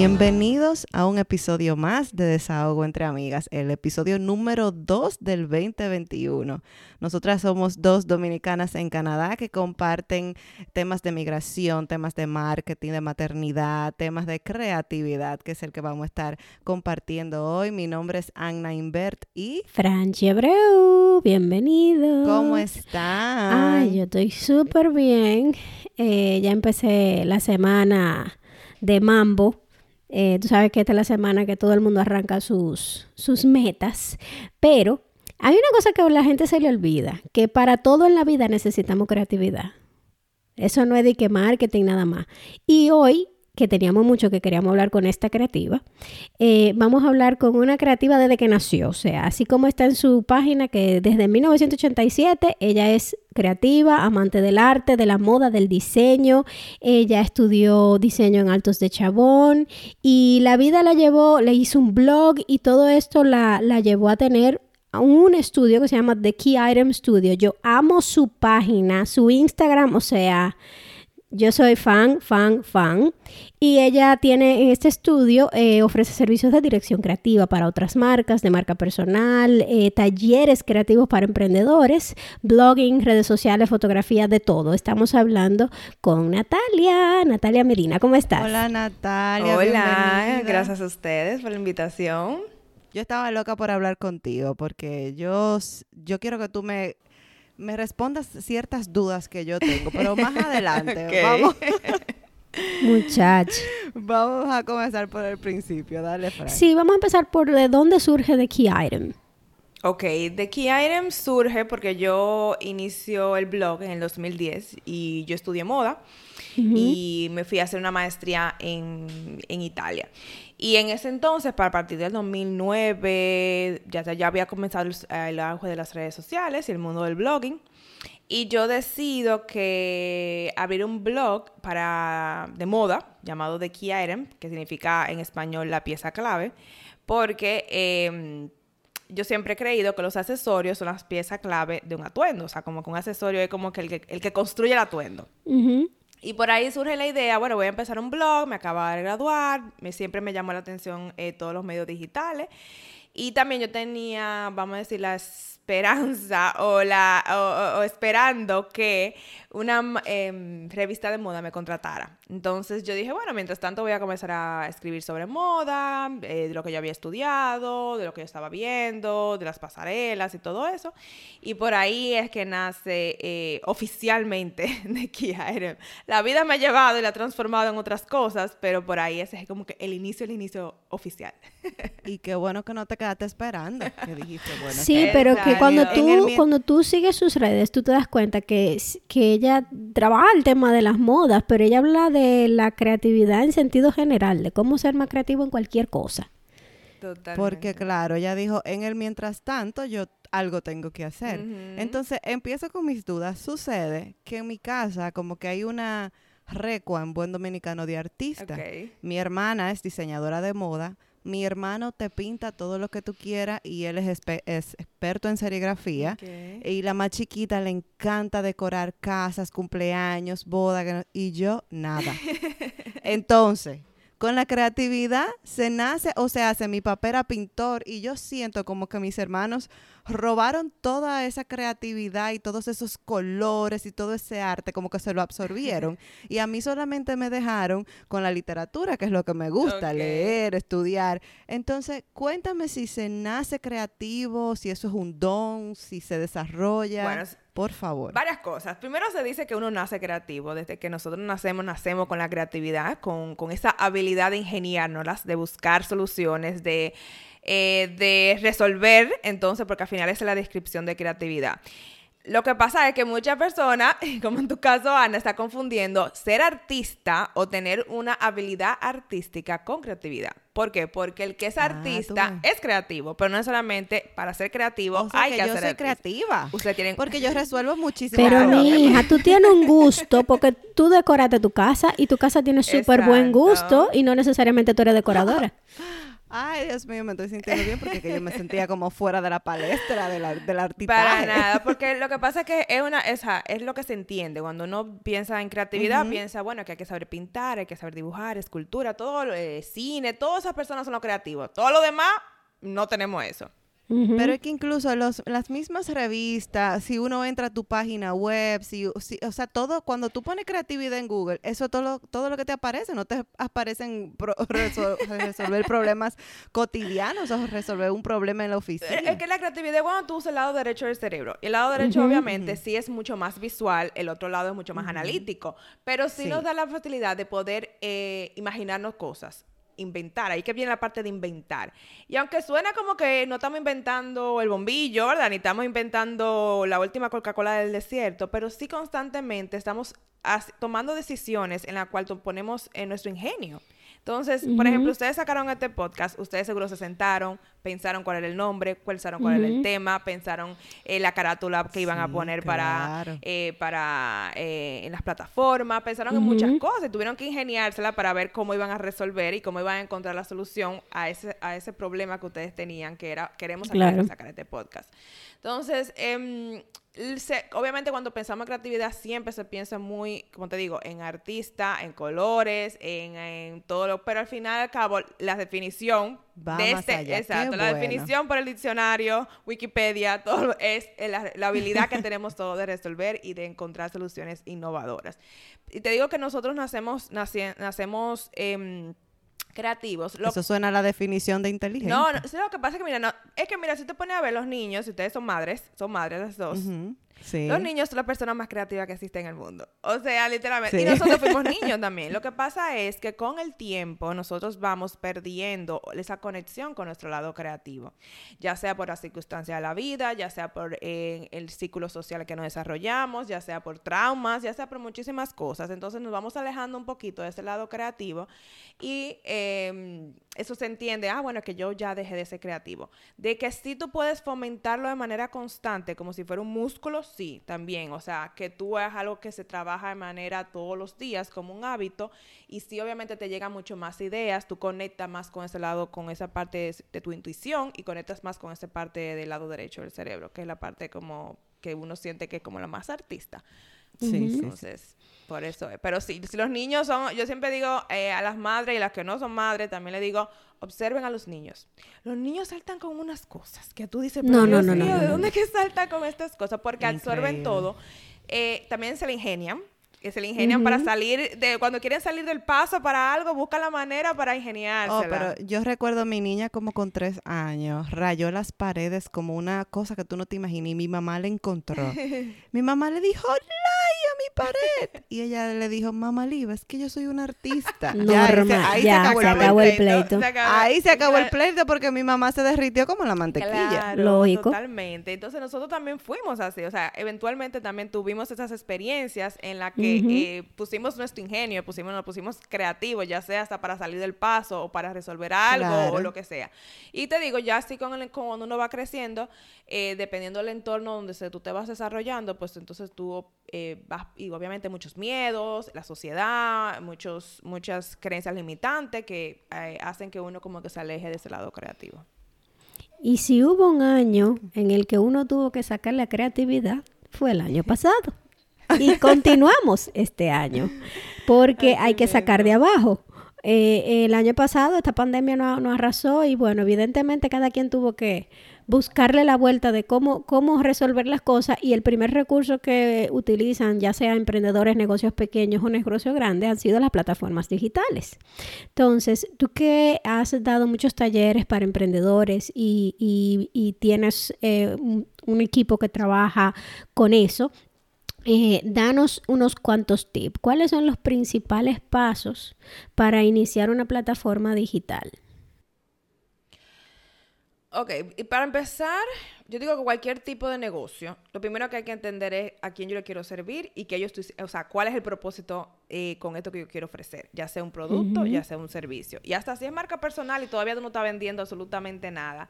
Bienvenidos a un episodio más de Desahogo entre Amigas, el episodio número 2 del 2021. Nosotras somos dos dominicanas en Canadá que comparten temas de migración, temas de marketing, de maternidad, temas de creatividad, que es el que vamos a estar compartiendo hoy. Mi nombre es Anna Invert y... Franchi Abreu, bienvenido. ¿Cómo están? Ay, yo estoy súper bien. Eh, ya empecé la semana de mambo eh, tú sabes que esta es la semana que todo el mundo arranca sus, sus metas, pero hay una cosa que a la gente se le olvida, que para todo en la vida necesitamos creatividad. Eso no es de que marketing nada más. Y hoy que teníamos mucho que queríamos hablar con esta creativa. Eh, vamos a hablar con una creativa desde que nació, o sea, así como está en su página que desde 1987 ella es creativa, amante del arte, de la moda, del diseño. Ella estudió diseño en Altos de Chabón y la vida la llevó, le hizo un blog y todo esto la, la llevó a tener un estudio que se llama The Key Item Studio. Yo amo su página, su Instagram, o sea, yo soy fan, fan, fan. Y ella tiene en este estudio, eh, ofrece servicios de dirección creativa para otras marcas, de marca personal, eh, talleres creativos para emprendedores, blogging, redes sociales, fotografía, de todo. Estamos hablando con Natalia. Natalia Medina, ¿cómo estás? Hola Natalia. Hola, gracias a ustedes por la invitación. Yo estaba loca por hablar contigo porque yo, yo quiero que tú me me respondas ciertas dudas que yo tengo, pero más adelante. Vamos. Muchacho. Vamos a comenzar por el principio. Dale, Frank. Sí, vamos a empezar por de dónde surge The Key Item. Ok, The Key Item surge porque yo inicio el blog en el 2010 y yo estudié moda y me fui a hacer una maestría en, en Italia. Y en ese entonces, para partir del 2009, ya, ya había comenzado el, auge de las redes sociales y el mundo del blogging. Y yo decido que abrir un blog para, de moda llamado The Key Item, que significa en español la pieza clave, porque em, yo siempre he creído que los accesorios son las piezas clave de un atuendo. O sea, como que un accesorio es como que el que, el que construye el atuendo. Y por ahí surge la idea, bueno, voy a empezar un blog, me acabo de graduar, siempre me llamó la atención eh, todos los medios digitales. Y también yo tenía, vamos a decir, las esperanza o, la, o, esperando que una em, revista de moda me contratara. Entonces yo dije, bueno, mientras tanto voy a comenzar a escribir sobre moda, eh, de lo que yo había estudiado, de lo que yo estaba viendo, de las pasarelas y todo eso. Y por ahí es que nace eh, oficialmente de Kia La vida me ha llevado y la ha transformado en otras cosas, pero por ahí ese es como que el inicio, el inicio oficial. y qué bueno que no te quedaste esperando, que dijiste, bueno. Sí, pero que cuando tú, cuando tú sigues sus redes, tú te das cuenta que, que ella trabaja el tema de las modas, pero ella habla de la creatividad en sentido general, de cómo ser más creativo en cualquier cosa. Totalmente. Porque claro, ella dijo, en el mientras tanto yo algo tengo que hacer. Entonces, empiezo con mis dudas. Sucede que en mi casa como que hay una recua en buen dominicano de artista. Mi hermana es diseñadora de moda mi hermano te pinta todo lo que tú quieras y él es, experto en serigrafía. Y la más chiquita le encanta decorar casas, cumpleaños, bodas, y yo nada. Entonces, con la creatividad se nace o se hace. Mi papel era pintor y yo siento como que mis hermanos robaron toda esa creatividad y todos esos colores y todo ese arte, como que se lo absorbieron. y a mí solamente me dejaron con la literatura, que es lo que me gusta, leer, estudiar. Entonces, cuéntame si se nace creativo, si eso es un don, si se desarrolla. Bueno, por favor. Varias cosas. Primero se dice que uno nace creativo. Desde que nosotros nacemos, nacemos con la creatividad, con, con esa habilidad de ingeniárnoslas, de buscar soluciones, de eh, de resolver, entonces, porque al final es la descripción de creatividad. Lo que pasa es que muchas personas, como en tu caso, Ana, está confundiendo ser artista o tener una habilidad artística con creatividad. ¿Por qué? Porque el que es ah, artista es creativo, pero no necesariamente para ser creativo hay que, yo soy creativa. Usted tiene... Porque yo resuelvo muchísimo. Pero mi hija, tú tienes un gusto porque tú decoraste tu casa y tu casa tiene súper buen gusto y no necesariamente tú eres decoradora. Ay, Dios mío, me estoy sintiendo bien porque que yo me sentía como fuera de la palestra del, del artista. Para nada, porque lo que pasa es que es una, esa, es lo que se entiende. Cuando uno piensa en creatividad, piensa, bueno, que hay que saber pintar, hay que saber dibujar, escultura, todo, eh, cine, todas esas personas son los creativos. Todo lo demás, no tenemos eso. Pero es que incluso los, las mismas revistas, si uno entra a tu página web, si, si- o sea, todo, cuando tú pones creatividad en Google, eso todo lo, todo lo que te aparece, no te aparecen pro- resol- resolver problemas cotidianos o resolver un problema en la oficina. Eh, Es que la creatividad es cuando tú usas el lado derecho del cerebro. Y el lado derecho, obviamente, sí es mucho más visual, el otro lado es mucho más analítico. Pero sí, Sí. nos da la facilidad de poder eh, imaginarnos cosas. Inventar, ahí que viene la parte de inventar. Y aunque suena como que no estamos inventando el bombillo, ¿verdad? Ni estamos inventando la última Coca-Cola del desierto, pero sí constantemente estamos tomando decisiones en las cuales ponemos en nuestro ingenio. Entonces, por ejemplo, ustedes sacaron este podcast, ustedes seguro se sentaron, pensaron cuál era el nombre, pensaron cuál era el tema, pensaron eh, la carátula que iban a poner para, eh, para eh, en las plataformas, pensaron en muchas cosas tuvieron que ingeniársela para ver cómo iban a resolver y cómo iban a encontrar la solución a ese, a ese problema que ustedes tenían, que era, queremos sacar, Claro. sacar este podcast. Entonces, em, se- obviamente cuando pensamos en creatividad siempre se piensa muy, como te digo, en artista, en colores, en, en todo lo, pero al final al cabo la definición Va de más este, allá. Qué exacto, la bueno. definición por el diccionario, Wikipedia, todo es la, la habilidad que tenemos todos de resolver y de encontrar soluciones innovadoras. Y te digo que nosotros nacemos, nacemos em, creativos. Lo- Eso suena a la definición de inteligencia. no, no, lo que pasa es que mira, no, es que mira, si te pones a ver los niños, si ustedes son madres, son madres las dos. Sí. Los niños son las personas más creativas que existen en el mundo. O sea, literalmente. Sí. Y nosotros fuimos niños también. Lo que pasa es que con el tiempo nosotros vamos perdiendo esa conexión con nuestro lado creativo. Ya sea por las circunstancias de la vida, ya sea por eh, el círculo social que nos desarrollamos, ya sea por traumas, ya sea por muchísimas cosas. Entonces nos vamos alejando un poquito de ese lado creativo y eh, eso se entiende, ah, bueno, que yo ya dejé de ser creativo. De que sí tú puedes fomentarlo de manera constante, como si fuera un músculo, sí, también. O sea, que tú es algo que se trabaja de manera todos los días como un hábito y sí, obviamente te llegan mucho más ideas, tú conectas más con ese lado, con esa parte de, de tu intuición y conectas más con esa parte del lado derecho del cerebro, que es la parte como que uno siente que es como la más artista. Sí, sí, sí. Por eso es. Pero sí, si los niños son, yo siempre digo eh, a las madres y las que no son madres, también le digo, observen a los niños. Los niños saltan con unas cosas que tú dices, pero No, no, Dios no, no, mío, no, ¿de no, dónde es que saltan con estas cosas? Porque absorben Increíble. todo. Eh, también se le ingenian. Que se le ingenian para Ujú. salir de cuando quieren salir del paso para algo, buscan la manera para Oh, ingeniársela. pero yo recuerdo a mi niña como con tres años, rayó las paredes como una cosa que tú no te imaginas y mi mamá le encontró. mi mamá le dijo, ¡Laya, mi pared! Y ella le dijo, mamá Liva, es que yo soy una artista. Ya, ahí se- Normal, ahí se ya, acabó se el acabó el pleito. pleito. Se acabó- Ahí se acabó el pleito porque mi mamá se derritió como la mantequilla. Claro, Lógico. totalmente. Entonces nosotros también fuimos así, o sea, eventualmente también tuvimos esas experiencias en las que eh, pusimos nuestro ingenio, pusimos, nos pusimos creativos, ya sea hasta para salir del paso o para resolver algo Claro. o lo que sea. Y te digo, ya así con el, con cuando uno va creciendo, eh, dependiendo del entorno donde se, tú te vas desarrollando, pues entonces tú eh, vas, y obviamente muchos miedos, la sociedad, muchos, muchas creencias limitantes que eh, hacen que uno como que se aleje de ese lado creativo. Y si hubo un año en el que uno tuvo que sacar la creatividad, fue el año pasado. Y continuamos este año, porque hay que sacar de abajo. Eh, el año pasado esta pandemia nos no arrasó y bueno, evidentemente cada quien tuvo que buscarle la vuelta de cómo, cómo resolver las cosas y el primer recurso que utilizan, ya sea emprendedores, negocios pequeños o negocios grandes, han sido las plataformas digitales. Entonces, tú que has dado muchos talleres para emprendedores y, tienes eh, un, un equipo que trabaja con eso, eh, danos unos cuantos tips. ¿Cuáles son los principales pasos para iniciar una plataforma digital? Ok, y para empezar, yo digo que cualquier tipo de negocio, lo primero que hay que entender es a quién yo le quiero servir y que yo estoy, o sea, cuál es el propósito eh, con esto que yo quiero ofrecer, ya sea un producto, ya sea un servicio. Y hasta si es marca personal y todavía tú no estás vendiendo absolutamente nada,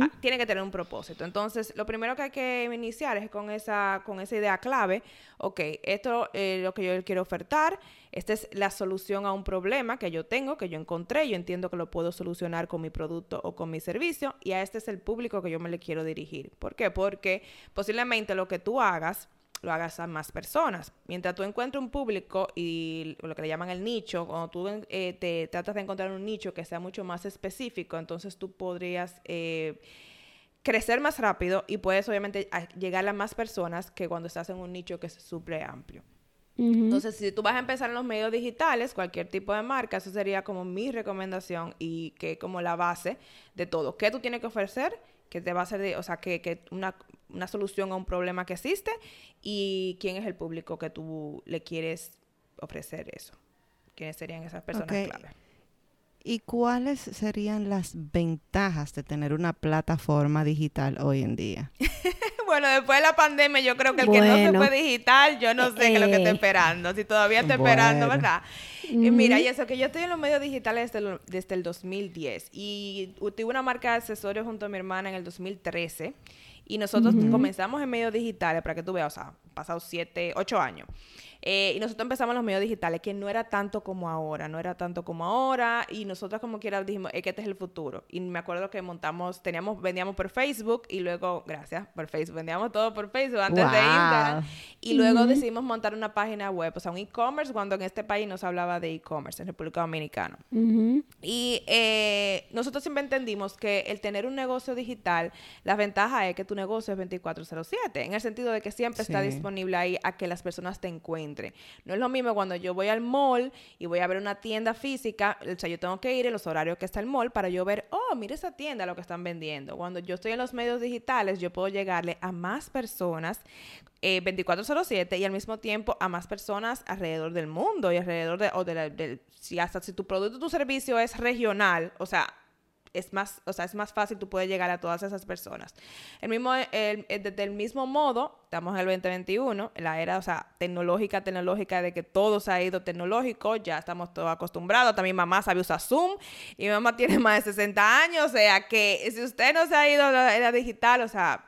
ah, tiene que tener un propósito. Entonces, lo primero que hay que iniciar es con esa, con esa idea clave, ok, esto es lo que yo quiero ofertar, esta es la solución a un problema que yo tengo, que yo encontré, yo entiendo que lo puedo solucionar con mi producto o con mi servicio y a este es el público que yo me le quiero dirigir. ¿Por qué? Porque posiblemente lo que tú hagas lo hagas a más personas. Mientras tú encuentres un público y lo que le llaman el nicho, cuando tú eh, te tratas de encontrar un nicho que sea mucho más específico, entonces tú podrías eh, crecer más rápido y puedes obviamente llegar a más personas que cuando estás en un nicho que es súper amplio. Entonces, si tú vas a empezar en los medios digitales, cualquier tipo de marca, eso sería como mi recomendación y que como la base de todo. ¿Qué tú tienes que ofrecer? Que te va a hacer, de, o sea, que, que una, una, solución a un problema que existe y quién es el público que tú le quieres ofrecer eso. ¿Quiénes serían esas personas clave? ¿Y cuáles serían las ventajas de tener una plataforma digital hoy en día? bueno, después de la pandemia, yo creo que el que no se fue digital, yo no sé qué es lo que está eh, esperando. Si todavía está esperando, ¿verdad? mira, y eso que yo estoy en los medios digitales desde el, desde el 2010 y tuve una marca de accesorios junto a mi hermana en el 2013 y nosotros comenzamos en medios digitales, para que tú veas, o sea, pasados siete, ocho años. Eh, y nosotros empezamos los medios digitales, que no era tanto como ahora, no era tanto como ahora. Y nosotros como quiera dijimos, es que este es el futuro. Y me acuerdo que montamos, teníamos, vendíamos por Facebook y luego, gracias, por Facebook, vendíamos todo por Facebook antes de Instagram. Y luego decidimos montar una página web, o sea, un e-commerce, cuando en este país no se hablaba de e-commerce, en República Dominicana. Y eh, nosotros siempre entendimos que el tener un negocio digital, la ventaja es que tu negocio es 2407, en el sentido de que siempre está disponible ahí a que las personas te encuentren. No es lo mismo cuando yo voy al mall y voy a ver una tienda física, o sea, yo tengo que ir en los horarios que está el mall para yo ver, oh, mira esa tienda, lo que están vendiendo. Cuando yo estoy en los medios digitales, yo puedo llegarle a más personas eh, 2407 y al mismo tiempo a más personas alrededor del mundo y alrededor de, o de si hasta si tu producto tu servicio es regional, o sea, es más, o sea, es más fácil, tú puedes llegar a todas esas personas. El mismo, el, desde el mismo modo, estamos en el 2021, la era, o sea, tecnológica, tecnológica, de que todo se ha ido tecnológico, ya estamos todos acostumbrados. También mamá sabe usar Zoom y mi mamá tiene más de 60 años, o sea, que si usted no se ha ido a la era digital, o sea,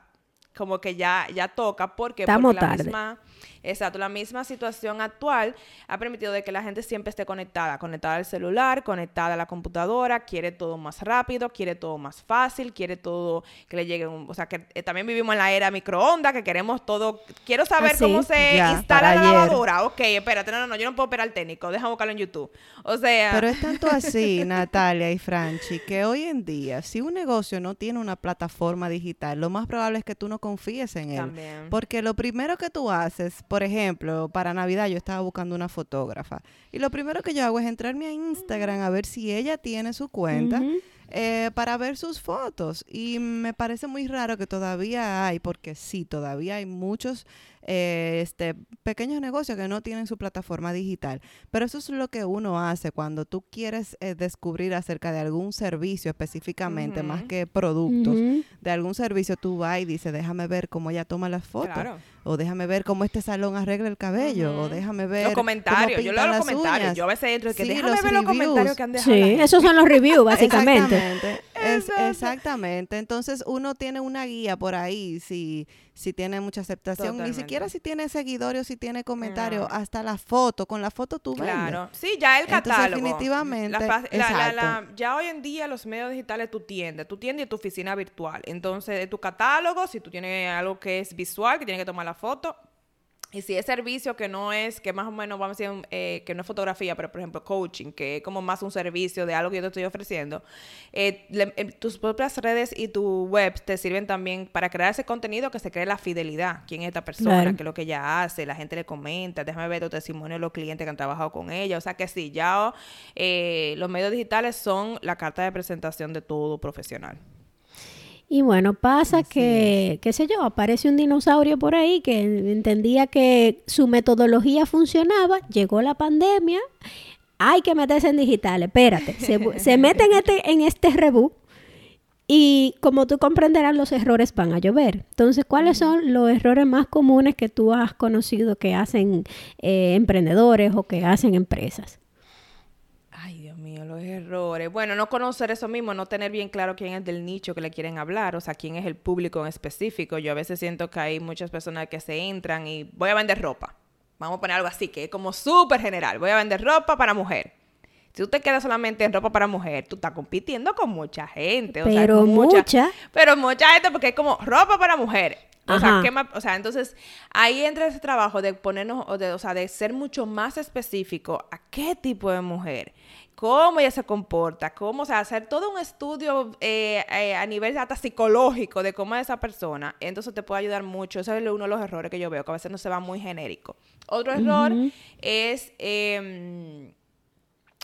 como que ya, ya toca, porque, estamos porque la misma Exacto, la misma situación actual ha permitido de que la gente siempre esté conectada, conectada al celular, conectada a la computadora, quiere todo más rápido, quiere todo más fácil, quiere todo que le llegue un, o sea, que eh, también vivimos en la era microondas, que queremos todo, quiero saber ah, cómo se instala la lavadora. Ok, espérate, no, no, no, yo no puedo operar el técnico, déjame buscarlo en YouTube. O sea, Pero es tanto así, Natalia y Franchi, que hoy en día si un negocio no tiene una plataforma digital, lo más probable es que tú no confíes en él, también. porque lo primero que tú haces por ejemplo, para Navidad yo estaba buscando una fotógrafa y lo primero que yo hago es entrarme a Instagram a ver si ella tiene su cuenta. Eh, para ver sus fotos y me parece muy raro que todavía hay, porque sí, todavía hay muchos eh, este, pequeños negocios que no tienen su plataforma digital. Pero eso es lo que uno hace cuando tú quieres eh, descubrir acerca de algún servicio específicamente, más que productos, de algún servicio, tú vas y dices, déjame ver cómo ella toma las fotos. O déjame ver cómo este salón arregla el cabello. O déjame ver. Los comentarios. Yo leo los comentarios. Yo a veces entro y que déjame ver los comentarios que han dejado. Sí, esos son los reviews, básicamente. exactamente. exactamente. Entonces uno tiene una guía por ahí si, si tiene mucha aceptación. Ni siquiera si tiene seguidores, si tiene comentarios, hasta la foto. Con la foto tú ves. Claro. Sí, ya el catálogo. definitivamente. ya hoy en día los medios digitales tu tienda, tu tienda y tu oficina virtual. Entonces, de tu catálogo, si tú tienes algo que es visual, que tiene que tomar la foto, y si es servicio que no es, que más o menos vamos a decir, eh, que no es fotografía, pero por ejemplo coaching, que es como más un servicio de algo que yo te estoy ofreciendo, eh, eh, tus propias redes y tu web te sirven también para crear ese contenido que se cree la fidelidad. ¿Quién es esta persona? ¿Qué es lo que ella hace? La gente le comenta, déjame ver tu testimonio de los clientes que han trabajado con ella. O sea que sí, ya los medios digitales son la carta de presentación de todo profesional. Y bueno, pasa que, qué sé yo, aparece un dinosaurio por ahí que entendía que su metodología funcionaba, llegó la pandemia, hay que meterse en digitales, espérate, se, se mete en este, en este reboot Y como tú comprenderás, los errores van a llover. Entonces, ¿cuáles son los errores más comunes que tú has conocido que hacen eh, emprendedores o que hacen empresas? Los errores. Bueno, no conocer eso mismo, no tener bien claro quién es del nicho que le quieren hablar, o sea, quién es el público en específico. Yo a veces siento que hay muchas personas que se entran y voy a vender ropa. Vamos a poner algo así, que es como súper general. Voy a vender ropa para mujer. Si tú te quedas solamente en ropa para mujer, tú estás compitiendo con mucha gente. O pero sea, mucha, Pero mucha gente porque es como ropa para mujer. O sea, ¿qué más? o sea, entonces ahí entra ese trabajo de ponernos, o, de, o sea, de ser mucho más específico a qué tipo de mujer, cómo ella se comporta, cómo, o sea, hacer todo un estudio eh, eh, a nivel hasta psicológico de cómo es esa persona. Entonces te puede ayudar mucho. Ese es uno de los errores que yo veo, que a veces no se va muy genérico. Otro error es... Eh,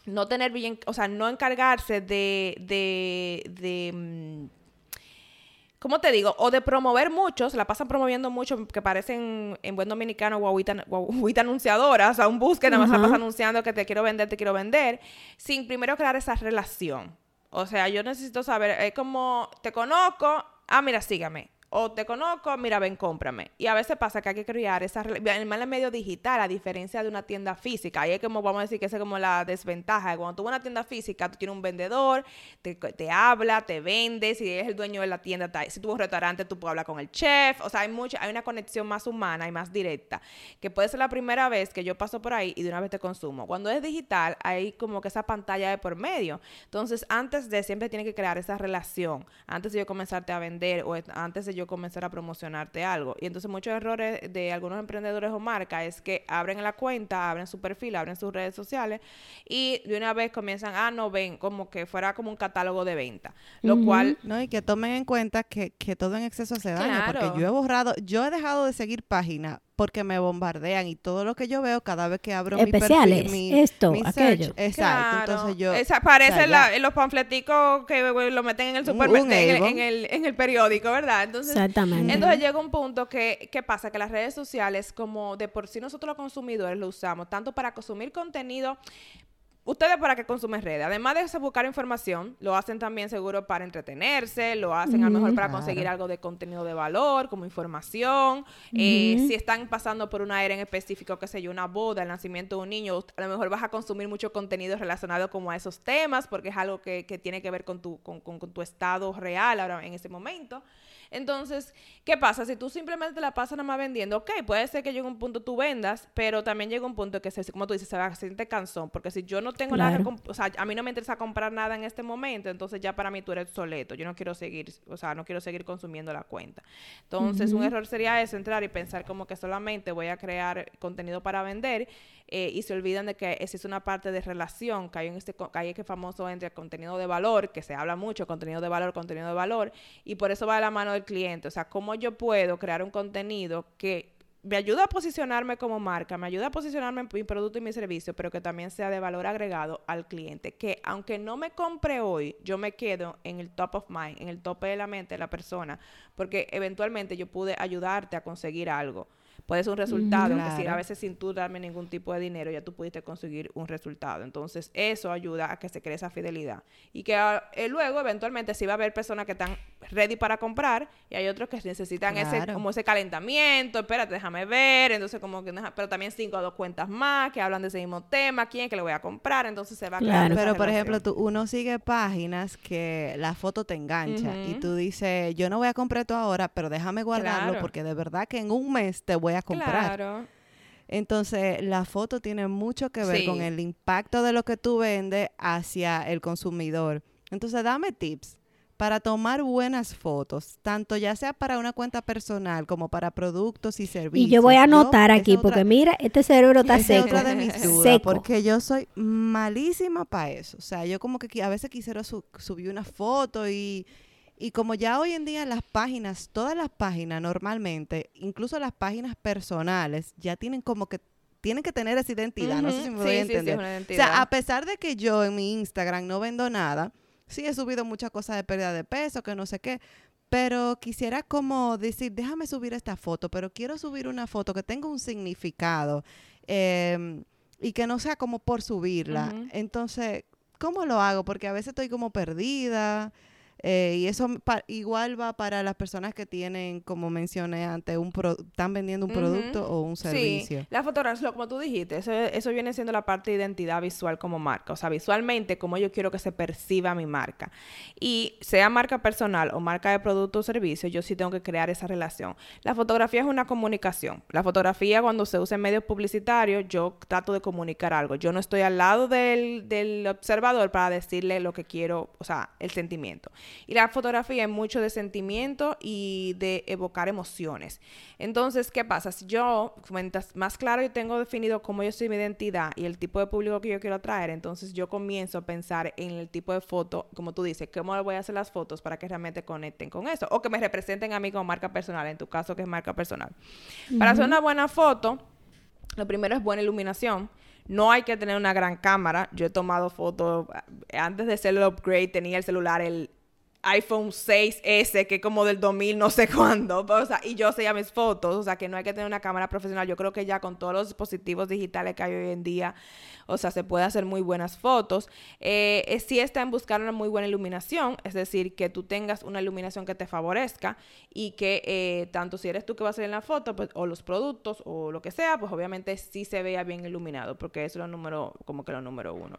no tener bien, o sea, no encargarse de, de, de mm, ¿cómo te digo? O de promover muchos, la pasan promoviendo mucho, que parecen en buen dominicano guaguita, guaguita anunciadoras, o sea, un búsqueda, nada más la pasa anunciando que te quiero vender, te quiero vender, sin primero crear esa relación. O sea, yo necesito saber, es como, te conozco, ah, mira, sígame o te conozco, mira, ven, cómprame. Y a veces pasa que hay que crear esa en el medio digital, a diferencia de una tienda física. Ahí es como, vamos a decir que esa es como la desventaja. Cuando tú vas una tienda física, tú tienes un vendedor, te, te habla, te vende, si eres el dueño de la tienda, si tú un restaurante, tú puedes hablar con el chef. O sea, hay mucha, hay una conexión más humana y más directa, que puede ser la primera vez que yo paso por ahí y de una vez te consumo. Cuando es digital, hay como que esa pantalla de por medio. Entonces, antes de siempre tiene que crear esa relación, antes de yo comenzarte a vender o antes de yo comenzar a promocionarte algo. Y entonces muchos errores de algunos emprendedores o marcas es que abren la cuenta, abren su perfil, abren sus redes sociales y de una vez comienzan, ah, no ven, como que fuera como un catálogo de venta. Lo cual... No, y que tomen en cuenta que, todo en exceso se daña, porque yo he borrado, yo he dejado de seguir páginas porque me bombardean y todo lo que yo veo cada vez que abro mi perfil, mi, esto, aquello. exacto, entonces yo Esa, parece los panfleticos que lo meten en el supermercado, en, el, en el periódico, ¿verdad? Entonces, Exactamente. Entonces llega un punto que, ¿qué pasa? Que las redes sociales, como de por sí nosotros los consumidores lo usamos, tanto para consumir contenido Ustedes para qué consumen redes, además de buscar información, lo hacen también seguro para entretenerse, lo hacen a lo mejor para conseguir algo de contenido de valor, como información. Eh, si están pasando por una era en específico, qué sé yo, una boda, el nacimiento de un niño, a lo mejor vas a consumir mucho contenido relacionado como a esos temas, porque es algo que, que tiene que ver con tu, con, con tu estado real ahora en ese momento. Entonces, ¿qué pasa? Si tú simplemente la pasas nada más vendiendo, ok, puede ser que llegue un punto tú vendas, pero también llega un punto que, se, como tú dices, se va a sentir cansón, porque si yo no tengo nada, o sea, a mí no me interesa comprar nada en este momento, entonces ya para mí tú eres obsoleto, yo no quiero seguir, o sea, no quiero seguir consumiendo la cuenta. Entonces, un error sería eso, entrar y pensar como que solamente voy a crear contenido para vender eh, y se olvidan de que es una parte de relación que hay en este que hay este famoso entre contenido de valor, que se habla mucho, contenido de valor, contenido de valor, y por eso va de la mano del cliente. O sea, cómo yo puedo crear un contenido que me ayuda a posicionarme como marca, me ayuda a posicionarme en mi producto y mi servicio, pero que también sea de valor agregado al cliente. Que aunque no me compre hoy, yo me quedo en el top of mind, en el tope de la mente de la persona, porque eventualmente yo pude ayudarte a conseguir algo puede ser un resultado, es decir, a veces sin tú darme ningún tipo de dinero, ya tú pudiste conseguir un resultado. Entonces, eso ayuda a que se cree esa fidelidad. Y que ah, eh, luego, eventualmente, sí va a haber personas que están ready para comprar y hay otros que necesitan ese como ese calentamiento, espérate, déjame ver, entonces como que, pero también cinco o dos cuentas más que hablan de ese mismo tema, quién es que le voy a comprar, entonces se va a claro. Pero, por ejemplo, tú, uno sigue páginas que la foto te engancha y tú dices, yo no voy a comprar esto ahora, pero déjame guardarlo porque de verdad que en un mes te voy a comprar. Claro. Entonces, la foto tiene mucho que ver con el impacto de lo que tú vendes hacia el consumidor. Entonces, dame tips para tomar buenas fotos, tanto ya sea para una cuenta personal como para productos y servicios. Y yo voy a anotar aquí, porque mira, este cerebro está seco. Otra de mis dudas, porque yo soy malísima para eso. O sea, yo como que a veces quisiera subir una foto y y como ya hoy en día las páginas, todas las páginas normalmente, incluso las páginas personales, ya tienen como que tienen que tener esa identidad. No sé si me voy a entender. o sea, a pesar de que yo en mi Instagram no vendo nada, sí he subido muchas cosas de pérdida de peso, que no sé qué. Pero quisiera como decir, déjame subir esta foto, pero quiero subir una foto que tenga un significado em, y que no sea como por subirla. Entonces, ¿cómo lo hago? Porque a veces estoy como perdida. Eh, y eso igual va para las personas que tienen, como mencioné antes, un están vendiendo un producto o un servicio. Sí, la fotografía, como tú dijiste, eso, eso viene siendo la parte de identidad visual como marca. O sea, visualmente, como yo quiero que se perciba mi marca. Y sea marca personal o marca de producto o servicio, yo sí tengo que crear esa relación. La fotografía es una comunicación. La fotografía, cuando se usa en medios publicitarios, yo trato de comunicar algo. Yo no estoy al lado del, del observador para decirle lo que quiero, o sea, el sentimiento. Y la fotografía es mucho de sentimiento y de evocar emociones. Entonces, ¿qué pasa? Si yo, más claro yo tengo definido cómo yo soy mi identidad y el tipo de público que yo quiero atraer, entonces yo comienzo a pensar en el tipo de foto, como tú dices, cómo voy a hacer las fotos para que realmente conecten con eso o que me representen a mí como marca personal, en tu caso que es marca personal. Para hacer una buena foto, lo primero es buena iluminación. No hay que tener una gran cámara. Yo he tomado fotos, antes de hacer el upgrade tenía el celular, el iPhone 6S, que es como del 2000 no sé cuándo, o sea, y yo hacía mis fotos, o sea, que no hay que tener una cámara profesional. Yo creo que ya con todos los dispositivos digitales que hay hoy en día, o sea, se puede hacer muy buenas fotos. Eh, sí está en buscar una muy buena iluminación, es decir, que tú tengas una iluminación que te favorezca y que eh, tanto si eres tú que vas a salir en la foto, pues, o los productos, o lo que sea, pues obviamente sí se vea bien iluminado, porque eso es lo número, como que lo número uno.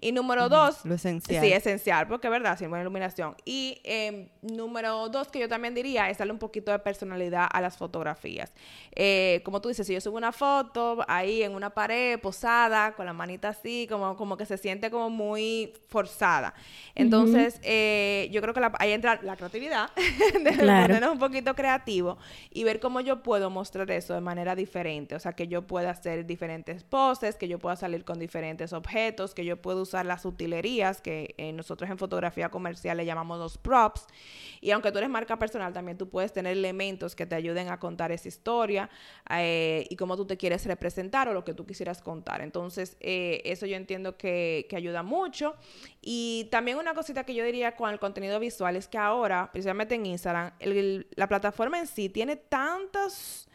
Y número dos, lo esencial. Sí, esencial, porque es verdad, sin buena iluminación. Y em, número dos, que yo también diría, es darle un poquito de personalidad a las fotografías. Eh, como tú dices, si yo subo una foto ahí en una pared posada, con la mano así, como, como que se siente como muy forzada. Entonces, eh, yo creo que ahí entra la creatividad, de ponernos un poquito creativo y ver cómo yo puedo mostrar eso de manera diferente. O sea, que yo pueda hacer diferentes poses, que yo pueda salir con diferentes objetos, que yo pueda usar las utilerías, que eh, nosotros en fotografía comercial le llamamos los props. Y aunque tú eres marca personal, también tú puedes tener elementos que te ayuden a contar esa historia eh, y cómo tú te quieres representar o lo que tú quisieras contar. Entonces, eh, eso yo entiendo que, que ayuda mucho. Y también una cosita que yo diría con el contenido visual es que ahora, precisamente en Instagram, la plataforma en sí tiene tantos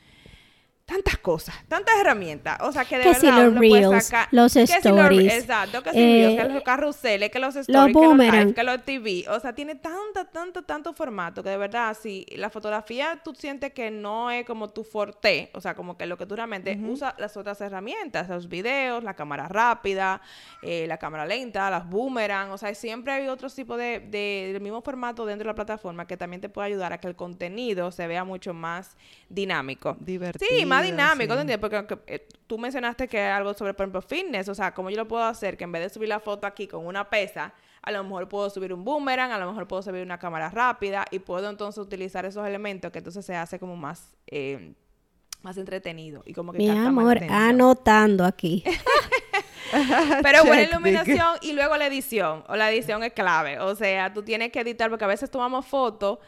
tantas cosas, tantas herramientas. O sea, que de verdad si los reels, los stories. exacto, que si eh, que los carruseles, que los stories, que los live, que los TV. O sea, tiene tanto, tanto, tanto formato que de verdad, si la fotografía tú sientes que no es como tu forte, o sea, como que lo que tú realmente usas las otras herramientas, los videos, la cámara rápida, eh, la cámara lenta, las boomerang, o sea, siempre hay otro tipo de, de, del mismo formato dentro de la plataforma que también te puede ayudar a que el contenido se vea mucho más dinámico. Divertido. Sí, más dinámico, Porque eh, tú mencionaste que algo sobre, por ejemplo, fitness, o sea, ¿cómo yo lo puedo hacer? Que en vez de subir la foto aquí con una pesa, a lo mejor puedo subir un boomerang, a lo mejor puedo subir una cámara rápida y puedo entonces utilizar esos elementos que entonces se hace como más... Eh, más entretenido y como que mi amor anotando aquí Pero buena iluminación y luego la edición. O la edición es clave. O sea, tú tienes que editar porque a veces tomamos fotos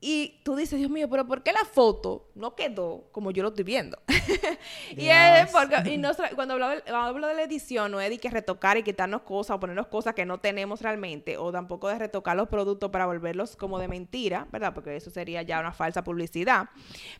y tú dices, Dios mío, pero ¿por qué la foto no quedó como yo lo estoy viendo? y es porque y cuando hablo, de la edición, no es de que retocar y quitarnos cosas o ponernos cosas que no tenemos realmente, o tampoco de retocar los productos para volverlos como de mentira, ¿verdad? Porque eso sería ya una falsa publicidad.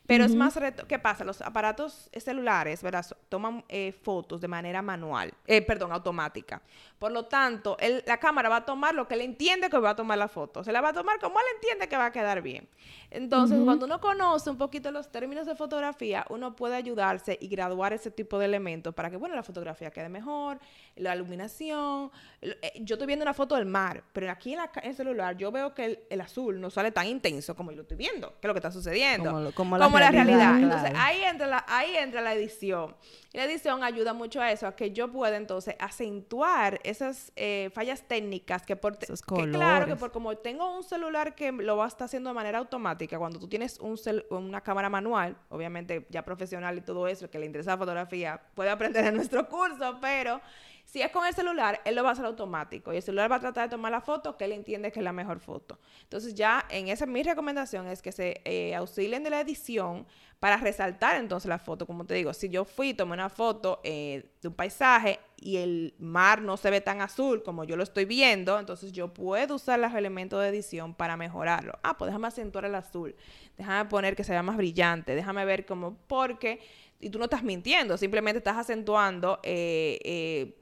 Pero es más, reto ¿qué pasa? Los aparatos celulares, ¿verdad? Toman eh, fotos de manera manual, eh, perdón, automática. Por lo tanto, la cámara va a tomar lo que él entiende que va a tomar la foto. Se la va a tomar como él entiende que va a quedar bien. Entonces, cuando uno conoce un poquito los términos de fotografía, uno puede ayudarse y graduar ese tipo de elementos para que, bueno, la fotografía quede mejor, la iluminación. Eh, yo estoy viendo una foto del mar, pero aquí en, el celular yo veo que el, azul no sale tan intenso como yo lo estoy viendo, que es lo que está sucediendo. Como, la, realidad. Entonces, ahí entra, la, ahí entra la edición. Y la edición ayuda mucho a eso, a que yo pueda entonces acentuar esas eh, fallas técnicas que por... Que, claro, que por como tengo un celular que lo va a estar haciendo de manera automática, cuando tú tienes un una cámara manual, obviamente ya profesional y todo eso, que le interesa la fotografía, puede aprender en nuestro curso, pero si es con el celular, él lo va a hacer automático y el celular va a tratar de tomar la foto que él entiende que es la mejor foto. Entonces ya en esa mi recomendación es que se eh, auxilien de la edición para resaltar entonces la foto. Como te digo, si yo fui y tomé una foto eh, de un paisaje y el mar no se ve tan azul como yo lo estoy viendo, entonces yo puedo usar los elementos de edición para mejorarlo. Ah, pues déjame acentuar el azul, déjame poner que se vea más brillante, déjame ver cómo, porque, y tú no estás mintiendo, simplemente estás acentuando eh,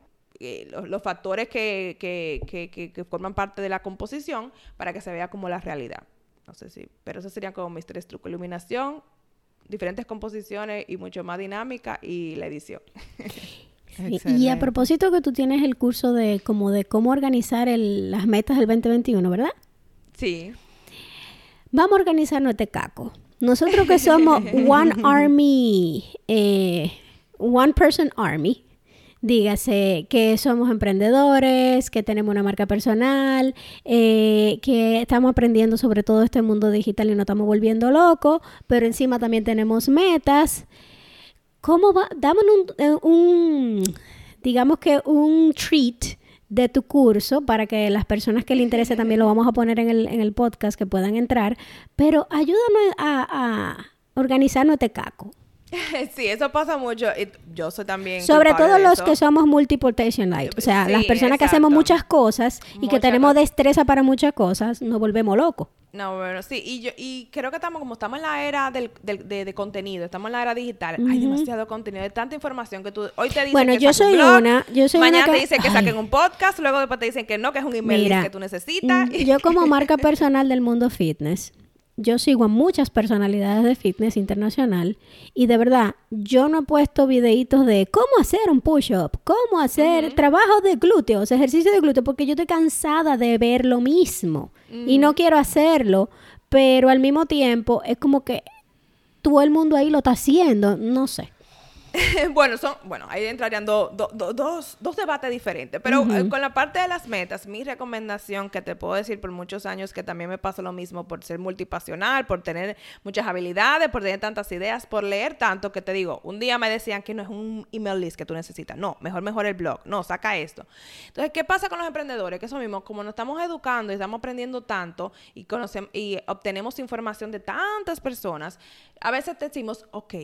los, factores que, que, que, que, forman parte de la composición para que se vea como la realidad. No sé si, pero eso serían como mis tres trucos. Iluminación, diferentes composiciones y mucho más dinámica y la edición. y a propósito que tú tienes el curso de como de cómo organizar las metas del 2021, ¿verdad? Sí. Vamos a organizar nuestro caco. Nosotros que somos One Army, eh, One Person Army, dígase que somos emprendedores, que tenemos una marca personal, eh, que estamos aprendiendo sobre todo este mundo digital y no estamos volviendo locos, pero encima también tenemos metas. ¿Cómo va? Dame un, un, digamos que un treat de tu curso para que las personas que le interese también lo vamos a poner en el, en el podcast que puedan entrar, pero ayúdame a, a organizar nuestro caco. sí, eso pasa mucho. Yo soy también. Sobre todo los que somos multiportation light. O sea, las personas que hacemos muchas cosas y que tenemos destreza para muchas cosas, nos volvemos locos. No, bueno, sí. Y, yo, y creo que estamos, como estamos en la era del, de, contenido, estamos en la era digital, hay demasiado contenido, hay tanta información que tú. Hoy te dicen bueno, que yo soy una. Yo soy mañana una te dicen que saquen un podcast, luego después te dicen que no, que es un email que tú necesitas. Mm, yo, como marca personal del mundo fitness yo sigo a muchas personalidades de fitness internacional y de verdad, yo no he puesto videitos de cómo hacer un push-up, cómo hacer trabajo de glúteos, ejercicio de glúteos, porque yo estoy cansada de ver lo mismo y no quiero hacerlo, pero al mismo tiempo es como que todo el mundo ahí lo está haciendo, no sé. bueno, son, bueno, ahí entrarían dos, debates diferentes. Pero eh, con la parte de las metas, mi recomendación que te puedo decir por muchos años que también me pasó lo mismo por ser multipasional, por tener muchas habilidades, por tener tantas ideas, por leer tanto que te digo, un día me decían que no es un email list que tú necesitas. No, mejor, mejor el blog. No, saca esto. Entonces, ¿qué pasa con los emprendedores? Que eso mismo, como nos estamos educando y estamos aprendiendo tanto y, conocemos, y obtenemos información de tantas personas, a veces decimos, ok,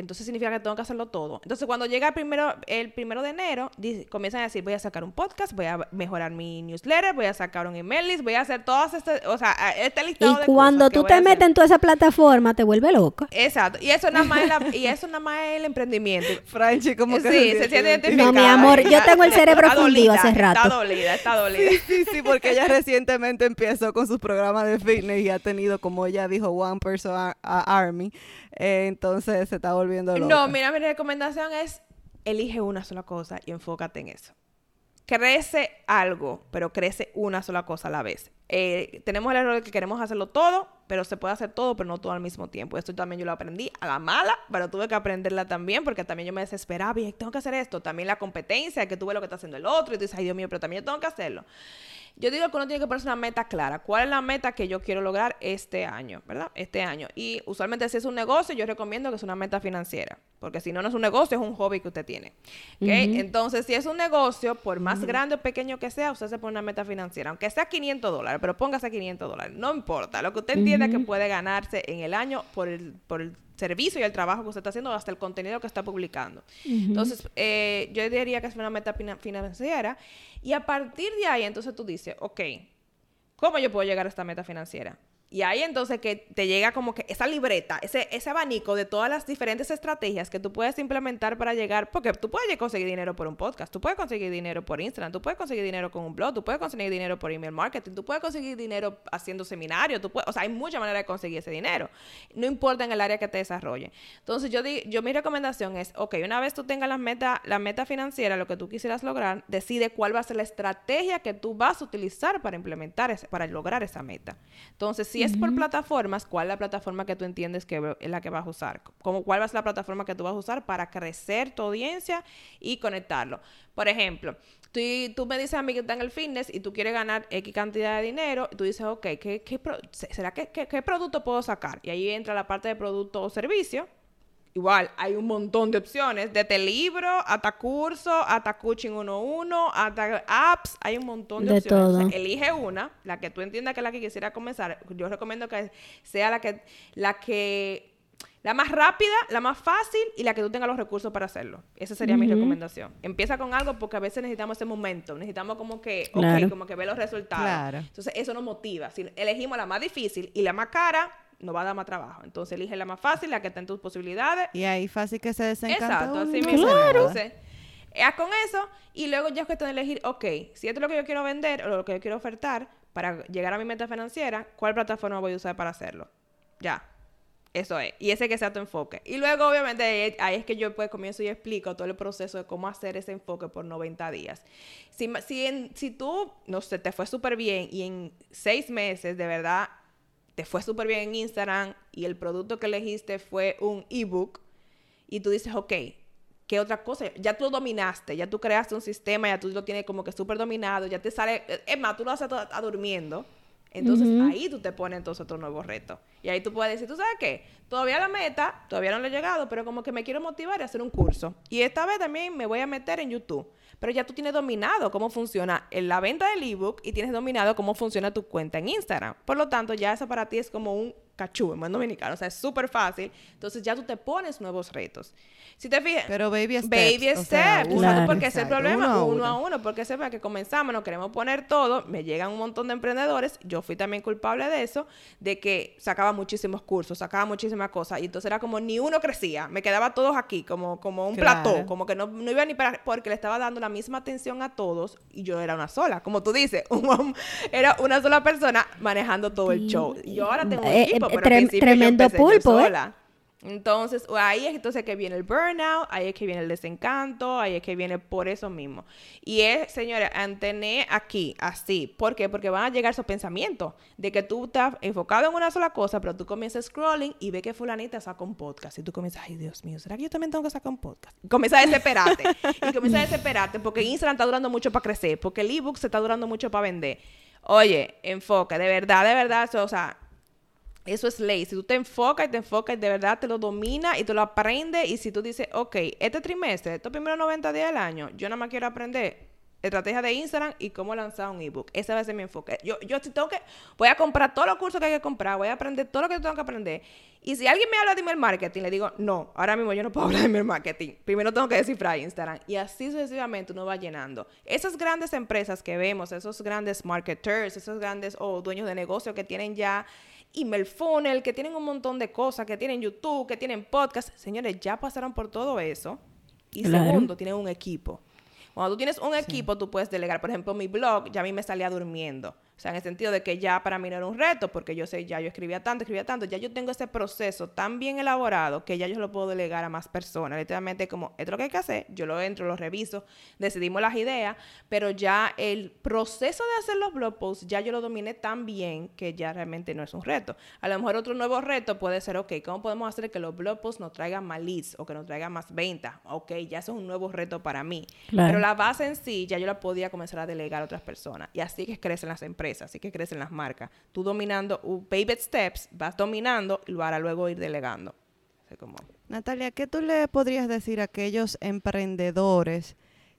entonces significa que tengo que hacerlo todo. Entonces, cuando llega el primero, el primero de enero, comienzan a decir, voy a sacar un podcast, voy a mejorar mi newsletter, voy a sacar un email list, voy a hacer todas estas, o sea, este listado y cuando tú te metes en toda esa plataforma, te vuelve loca. Exacto. Y eso nada más es, y eso nada más es el emprendimiento. Franchi, como que Sí, se, siente identificada. No, mi amor, yo tengo el cerebro fundido hace rato. Está dolida, está dolida. Sí, sí, sí, porque ella recientemente empezó con sus programas de fitness y ha tenido, como ella dijo, One Person Army. Eh, entonces se está volviendo loca. No, mira, mi recomendación es elige una sola cosa y enfócate en eso. Crece algo, pero crece una sola cosa a la vez. Eh, tenemos el error de que queremos hacerlo todo, pero se puede hacer todo, pero no todo al mismo tiempo. Esto también yo lo aprendí a la mala, pero tuve que aprenderla también, porque también yo me desesperaba y tengo que hacer esto. También la competencia, que tuve lo que está haciendo el otro, y tú dices, ay Dios mío, pero también yo tengo que hacerlo. Yo digo que uno tiene que ponerse una meta clara. ¿Cuál es la meta que yo quiero lograr este año? ¿Verdad? Este año. Y usualmente si es un negocio, yo recomiendo que es una meta financiera. Porque si no, no es un negocio, es un hobby que usted tiene. Entonces, si es un negocio, por más grande o pequeño que sea, usted se pone una meta financiera. Aunque sea 500 dólares, pero póngase 500 dólares. No importa. Lo que usted entienda que puede ganarse en el año por el, por el servicio y el trabajo que usted está haciendo, hasta el contenido que está publicando. Entonces, eh, yo diría que es una meta financiera. Y a partir de ahí, entonces tú dices, ok, ¿cómo yo puedo llegar a esta meta financiera? Y ahí entonces que te llega como que esa libreta, ese, ese abanico de todas las diferentes estrategias que tú puedes implementar para llegar, porque tú puedes conseguir dinero por un podcast, tú puedes conseguir dinero por Instagram, tú puedes conseguir dinero con un blog, tú puedes conseguir dinero por email marketing, tú puedes conseguir dinero haciendo seminarios, tú puedes, o sea, hay muchas maneras de conseguir ese dinero, no importa en el área que te desarrolle. Entonces yo, yo mi recomendación es, ok, una vez tú tengas la meta, la meta financiera, lo que tú quisieras lograr, decide cuál va a ser la estrategia que tú vas a utilizar para implementar, para lograr esa meta. Entonces, si es por plataformas, ¿cuál es la plataforma que tú entiendes que es la que vas a usar? Como, ¿Cuál va a ser la plataforma que tú vas a usar para crecer tu audiencia y conectarlo? Por ejemplo, tú, tú me dices a mí que está en el fitness y tú quieres ganar X cantidad de dinero, y tú dices, ok, ¿qué, qué será que, qué producto puedo sacar? Y ahí entra la parte de producto o servicio igual hay un montón de opciones, desde libro hasta curso, hasta coaching 1-1, hasta apps, hay un montón de, opciones. elige una, la que tú entiendas que es la que quisiera comenzar. Yo recomiendo que sea la que, la que, la más rápida, la más fácil y la que tú tengas los recursos para hacerlo. Esa sería mi recomendación. Empieza con algo porque a veces necesitamos ese momento, necesitamos como que, como que ver los resultados. Entonces eso nos motiva. Si elegimos la más difícil y la más cara, no va a dar más trabajo. Entonces elige la más fácil, la que está en tus posibilidades. Y ahí fácil que se desencanta Exacto, así mismo. Claro. haz con eso y luego ya es cuestión de elegir, ok, si esto es lo que yo quiero vender o lo que yo quiero ofertar para llegar a mi meta financiera, ¿cuál plataforma voy a usar para hacerlo? Ya. Eso es. Y ese que sea tu enfoque. Y luego, obviamente, ahí es que yo pues comienzo y explico todo el proceso de cómo hacer ese enfoque por 90 días. Si, si, si tú, no sé, te fue súper bien y en seis meses, de verdad, te fue súper bien en Instagram y el producto que elegiste fue un ebook y tú dices, ok, ¿qué otra cosa? Ya tú dominaste, ya tú creaste un sistema, ya tú lo tienes como que súper dominado, ya te sale, es más, tú lo haces a, durmiendo. Entonces ahí tú te pones entonces otro nuevo reto. Y ahí tú puedes decir, ¿tú sabes qué? Todavía la meta, todavía no le he llegado, pero como que me quiero motivar a hacer un curso. Y esta vez también me voy a meter en YouTube. Pero ya tú tienes dominado cómo funciona la venta del ebook y tienes dominado cómo funciona tu cuenta en Instagram. Por lo tanto, ya eso para ti es como un cachú en buen dominicano. O sea, es súper fácil. Entonces ya tú te pones nuevos retos. Si te fijas. Pero baby steps. Baby steps. porque ese es el problema. Uno a uno. Porque sepa que comenzamos, nos queremos poner todo. Me llegan un montón de emprendedores. Yo fui también culpable de eso. De que sacaba muchísimos cursos, sacaba muchísimas cosas. Y entonces era como ni uno crecía. Me quedaba todos aquí, como, como un plató. Como que no, no, iba ni para. Porque le estaba dando la misma atención a todos. Y yo era una sola. Como tú dices, era una sola persona manejando todo el show. Y yo ahora tengo un eh, equipo, eh, pero tremendo pulpo, ¿eh? sola. Entonces, ahí es entonces que viene el burnout, ahí es que viene el desencanto, ahí es que viene por eso mismo. Y es, señores, tener aquí, así. ¿Por qué? Porque van a llegar esos pensamientos de que tú estás enfocado en una sola cosa, pero tú comienzas scrolling y ve que fulanita saca un podcast. Y tú comienzas, ay, Dios mío, ¿será que yo también tengo que sacar un podcast? Y comienzas a desesperarte. y comienzas a desesperarte porque Instagram está durando mucho para crecer, porque el ebook se está durando mucho para vender. Oye, enfoca, de verdad, de verdad, o sea, eso es ley. Si tú te enfocas y te enfocas de verdad te lo domina y te lo aprendes y si tú dices, ok, este trimestre, estos primeros 90 días del año, yo nada más quiero aprender estrategia de Instagram y cómo lanzar un ebook. Ese va a ser mi enfoque. Yo, yo si tengo que, voy a comprar todos los cursos que hay que comprar, voy a aprender todo lo que tengo que aprender. Y si alguien me habla de email marketing, le digo, no, ahora mismo yo no puedo hablar de email marketing. Primero tengo que descifrar Instagram. Y así sucesivamente uno va llenando. Esas grandes empresas que vemos, esos grandes marketers, esos grandes o dueños de negocio que tienen ya email funnel, que tienen un montón de cosas, que tienen YouTube, que tienen podcast. Señores, ya pasaron por todo eso. Y segundo, tienen un equipo. Cuando tú tienes un equipo, tú puedes delegar. Por ejemplo, mi blog ya a mí me salía durmiendo. Sea, en el sentido de que ya para mí no era un reto, porque yo sé, ya yo escribía tanto, escribía tanto, ya yo tengo ese proceso tan bien elaborado que ya yo lo puedo delegar a más personas. Literalmente, como, esto es lo que hay que hacer, yo lo entro, lo reviso, decidimos las ideas, pero ya el proceso de hacer los blog posts, ya yo lo dominé tan bien que ya realmente no es un reto. A lo mejor otro nuevo reto puede ser, ok, ¿cómo podemos hacer que los blog posts nos traigan más leads o que nos traigan más ventas? Ok, ya eso es un nuevo reto para mí. Pero la base en sí, ya yo la podía comenzar a delegar a otras personas. Y así que crecen las empresas así que crecen las marcas. Tú dominando, baby steps, vas dominando y para luego ir delegando. Natalia, ¿qué tú le podrías decir a aquellos emprendedores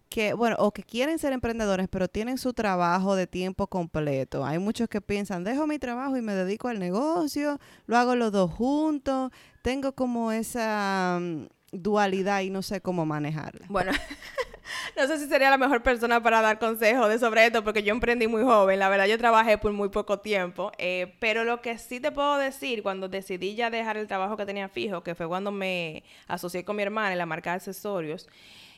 que, bueno, o que quieren ser emprendedores, pero tienen su trabajo de tiempo completo? Hay muchos que piensan, dejo mi trabajo y me dedico al negocio, lo hago los dos juntos, tengo como esa mm, dualidad y no sé cómo manejarla. Bueno, no sé si sería la mejor persona para dar consejos de sobre esto, porque yo emprendí muy joven, la verdad yo trabajé por muy poco tiempo, eh, pero lo que sí te puedo decir, cuando decidí ya dejar el trabajo que tenía fijo, que fue cuando me asocié con mi hermana en la marca de accesorios,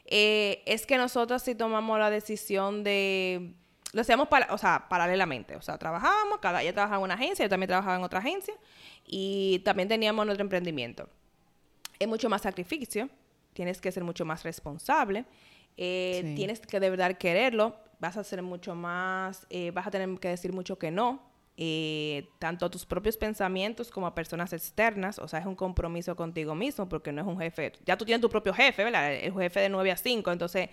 eh, es que nosotros sí tomamos la decisión de lo hacíamos para, o sea, paralelamente. O sea, trabajábamos, cada ella trabajaba en una agencia, yo también trabajaba en otra agencia y también teníamos nuestro emprendimiento. Es mucho más sacrificio, tienes que ser mucho más responsable. Eh, tienes que de verdad quererlo, vas a ser mucho más, eh, vas a tener que decir mucho que no, eh, tanto a tus propios pensamientos como a personas externas, o sea, es un compromiso contigo mismo porque no es un jefe, ya tú tienes tu propio jefe, ¿verdad? El jefe de 9 a 5, entonces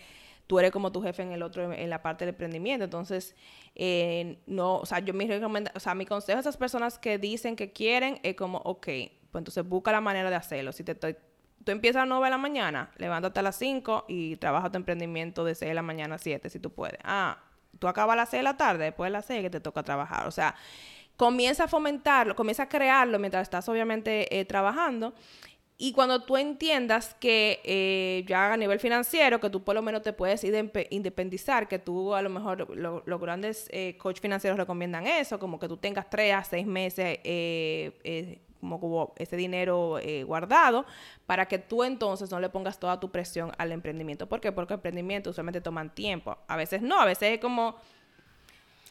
tú eres como tu jefe en el otro, en la parte del emprendimiento, entonces, no, o sea, yo mi o sea, mi consejo a esas personas que dicen que quieren es como, ok, pues entonces busca la manera de hacerlo, si te estoy tú empiezas a 9 de la mañana, levántate a las 5 y trabaja tu emprendimiento de 6 de la mañana a 7 si tú puedes. Ah, tú acabas a las 6 de la tarde, después de las 6 que te toca trabajar. O sea, comienza a fomentarlo, comienza a crearlo mientras estás obviamente eh, trabajando. Y cuando tú entiendas que eh, ya a nivel financiero, que tú por lo menos te puedes independizar, que tú a lo mejor los grandes eh, coach financieros recomiendan eso, como que tú tengas 3 a 6 meses como, como ese dinero eh, guardado para que tú entonces no le pongas toda tu presión al emprendimiento. ¿Por qué? Porque el emprendimiento usualmente toman tiempo. A veces no, a veces es como...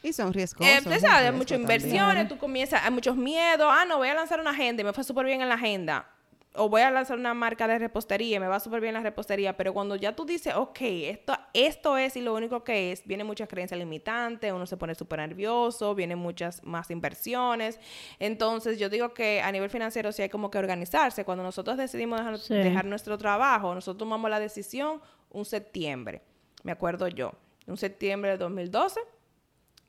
Y son riesgos. Eh, hay muchas inversiones, tú comienzas, hay muchos miedos. Ah, no, voy a lanzar una agenda y me fue súper bien en la agenda o voy a lanzar una marca de repostería me va súper bien la repostería, pero cuando ya tú dices, ok, esto, esto es y lo único que es, vienen muchas creencias limitantes, uno se pone súper nervioso, vienen muchas más inversiones. Entonces, yo digo que a nivel financiero sí hay como que organizarse. Cuando nosotros decidimos dejar, dejar nuestro trabajo, nosotros tomamos la decisión un septiembre, me acuerdo yo, un septiembre de 2012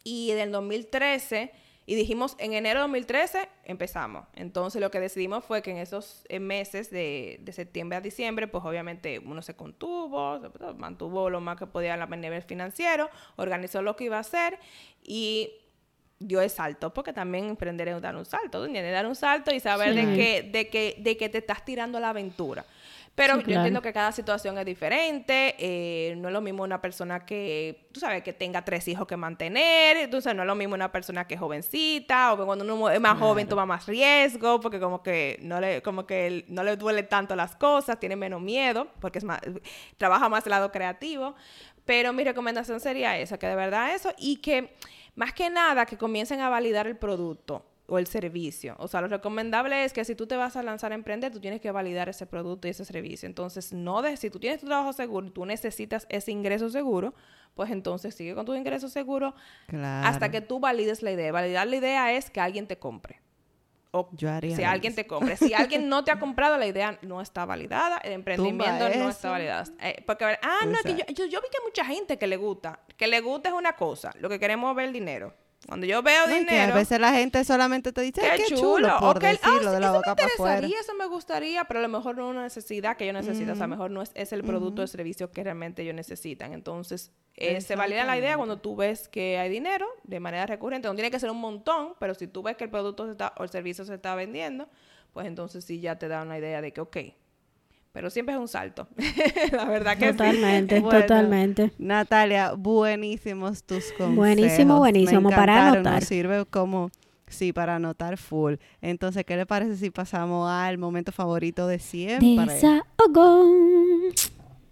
y del 2013 y dijimos, en enero de 2013 empezamos. Entonces lo que decidimos fue que en esos eh, meses de, septiembre a diciembre, pues obviamente uno se contuvo, mantuvo lo más que podía a nivel financiero, organizó lo que iba a hacer y dio el salto, porque también emprender es dar un salto, dar un salto y saber de, que, de, que, de que te estás tirando a la aventura. Pero yo entiendo que cada situación es diferente. Eh, no es lo mismo una persona que, tú sabes, que tenga tres hijos que mantener. Entonces, no es lo mismo una persona que es jovencita. O que cuando uno es más joven toma más riesgo. Porque como que no le, como que no le duele tanto las cosas. Tiene menos miedo. Porque es más, trabaja más el lado creativo. Pero mi recomendación sería esa, que de verdad eso. Y que, más que nada, que comiencen a validar el producto o el servicio. O sea, lo recomendable es que si tú te vas a lanzar a emprender, tú tienes que validar ese producto y ese servicio. Entonces, no de si tú tienes tu trabajo seguro y tú necesitas ese ingreso seguro, pues entonces sigue con tu ingreso seguro hasta que tú valides la idea. Validar la idea es que alguien te compre. O Yo haría si alguien te compre. Si alguien no te ha comprado, la idea no está validada, el emprendimiento no está validado. Eh, porque, ah, no, que yo, yo vi que hay mucha gente que le gusta. Que le gusta es una cosa, lo que queremos es ver el dinero. Cuando yo veo dinero. a veces la gente solamente te dice, qué, chulo, por decirlo de la eso boca para Eso me gustaría, pero a lo mejor no es una necesidad que yo necesito. O sea, a lo mejor no es, es el producto o servicio que realmente ellos necesitan. Entonces, eh, se valida la idea cuando tú ves que hay dinero de manera recurrente. No tiene que ser un montón, pero si tú ves que el producto está, o el servicio se está vendiendo, pues entonces sí ya te da una idea de que, ok, pero siempre es un salto. la verdad que totalmente, sí. totalmente. Natalia, buenísimos tus consejos. Buenísimo, buenísimo para anotar. Nos sirve como sí para anotar full. Entonces, ¿qué le parece si pasamos al momento favorito de siempre? Desahogo.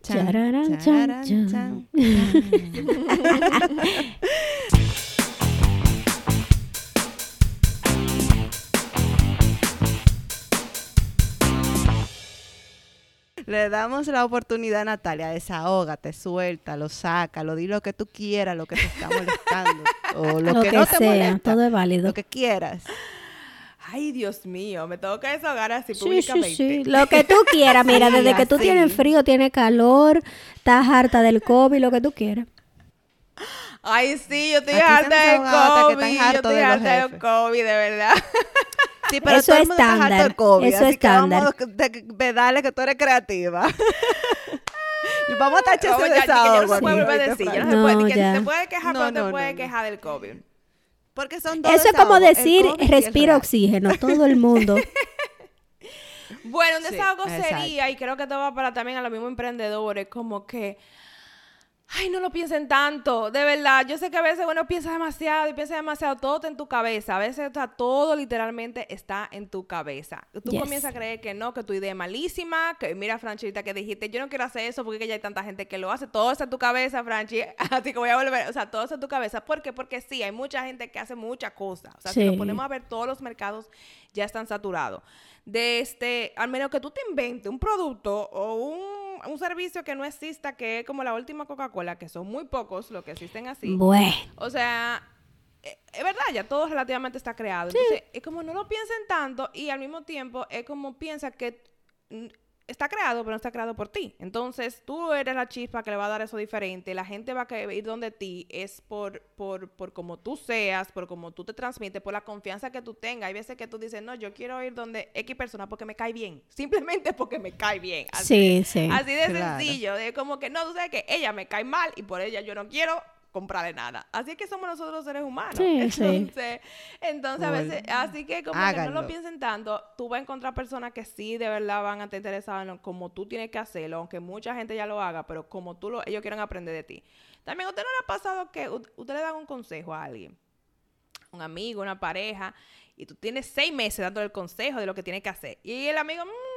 Chan, chan, chan, Le damos la oportunidad a Natalia, desahógate, suéltalo, sácalo, di lo que tú quieras, lo que te está molestando. o lo, que, no te sea, todo es válido. Lo que quieras. Ay, Dios mío, me tengo que desahogar así públicamente. Sí, sí. Lo que tú quieras, mira, desde que tú tienes frío, tienes calor, estás harta del COVID, lo que tú quieras. Ay, sí, yo estoy harta del COVID. Yo estoy harta del COVID, de verdad. Sí, pero eso todo el mundo estándar. Está COVID, eso así estándar. Que vamos de, dale que tú eres creativa. vamos a tachar ese desahogo. No se puede decir, ya no, se puede, que se puede quejar, no, pero no, te puede quejar del COVID. Porque son dos Eso es como decir respira oxígeno, todo el mundo. bueno, un desahogo sería, y creo que todo va para también a los mismos emprendedores, como que Ay, no lo piensen tanto, de verdad. Yo sé que a veces uno piensa demasiado y piensa demasiado, todo está en tu cabeza. A veces está, todo literalmente está en tu cabeza. Tú comienzas a creer que no, que tu idea es malísima, que mira, Franchita, que dijiste, yo no quiero hacer eso porque ya hay tanta gente que lo hace. Todo está en tu cabeza, Franchi. Así que voy a volver, o sea, todo está en tu cabeza. ¿Por qué? Porque sí, hay mucha gente que hace muchas cosas. O sea, si nos ponemos a ver, todos los mercados ya están saturados. De este, al menos que tú te inventes un producto o un un servicio que no exista, que es como la última Coca-Cola, que son muy pocos los que existen así. Bueno. O sea, eh, es verdad, ya todo relativamente está creado. Entonces, es como no lo piensen tanto y al mismo tiempo es como piensa que está creado, pero no está creado por ti. Entonces, tú eres la chispa que le va a dar eso diferente. La gente va a ir donde ti es por, por, por como tú seas, por como tú te transmites, por la confianza que tú tengas. Hay veces que tú dices, no, yo quiero ir donde X persona porque me cae bien. Simplemente porque me cae bien. Así, sí, sí. Así de sencillo. De como que, no, tú sabes que ella me cae mal y por ella yo no quiero comprarle nada. Así que somos nosotros los seres humanos. entonces, entonces a veces, así que como que no lo piensen tanto, tú vas a encontrar personas que sí de verdad van a estar interesadas en como tú tienes que hacerlo, aunque mucha gente ya lo haga, pero como tú lo, ellos quieren aprender de ti. También a usted no le ha pasado que usted le dan un consejo a alguien un amigo, una pareja, y tú tienes seis meses dándole el consejo de lo que tiene que hacer. Y el amigo, mm, mm,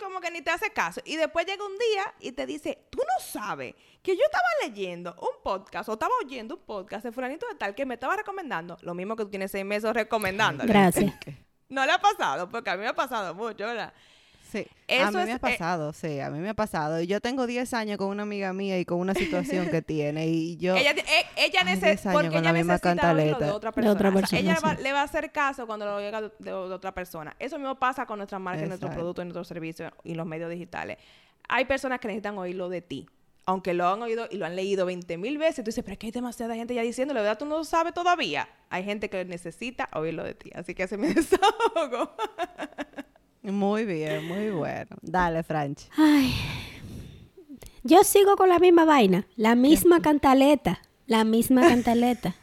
como que ni te hace caso. Y después llega un día y te dice, tú no sabes que yo estaba leyendo un podcast o estaba oyendo un podcast de fulanito de tal que me estaba recomendando. Lo mismo que tú tienes seis meses recomendándole. Gracias. No le ha pasado, porque a mí me ha pasado mucho, ¿verdad? Sí, Eso a mí es, me ha eh, pasado, sí, a mí me ha pasado. Y Yo tengo 10 años con una amiga mía y con una situación que tiene y yo... ella, eh, ella Ay, nece- 10 años porque la ella misma necesita oírlo de otra De persona. otra O sea, persona, ella va- le va a hacer caso cuando lo oiga de, de otra persona. Eso mismo pasa con nuestras marcas, nuestros productos, nuestros servicios y los medios digitales. Hay personas que necesitan oírlo de ti. Aunque lo han oído y lo han leído 20 mil veces, tú dices, pero es que hay demasiada gente ya diciéndolo, ¿verdad? Tú no lo sabes todavía. Hay gente que necesita oírlo de ti. Así que ese es mi desahogo. Muy bien, muy bueno. Dale, Franchi. Ay. Yo sigo con la misma vaina, la misma cantaleta, la misma cantaleta.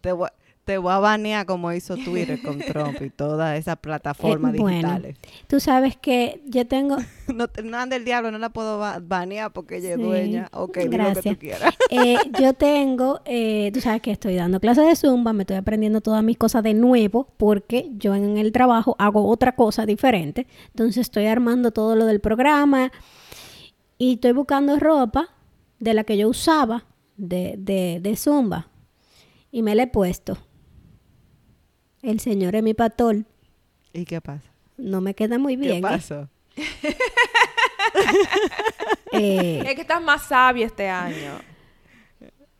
Te voy, te voy a banear como hizo Twitter con Trump y todas esas plataformas Eh, bueno. digitales. Tú sabes que yo tengo, No, te- no ande el diablo, no la puedo ba- banear porque ella es Sí, dueña. Ok, di lo que gracias. tú quieras. eh, yo tengo, eh, tú sabes que estoy dando clases de zumba, me estoy aprendiendo todas mis cosas de nuevo porque yo en el trabajo hago otra cosa diferente. Entonces estoy armando todo lo del programa y estoy buscando ropa de la que yo usaba de, de, de zumba y me la he puesto. El señor es mi patol. ¿Y qué pasa? No me queda muy bien. ¿Qué ¿eh? pasó? Eh, es que estás más sabio este año.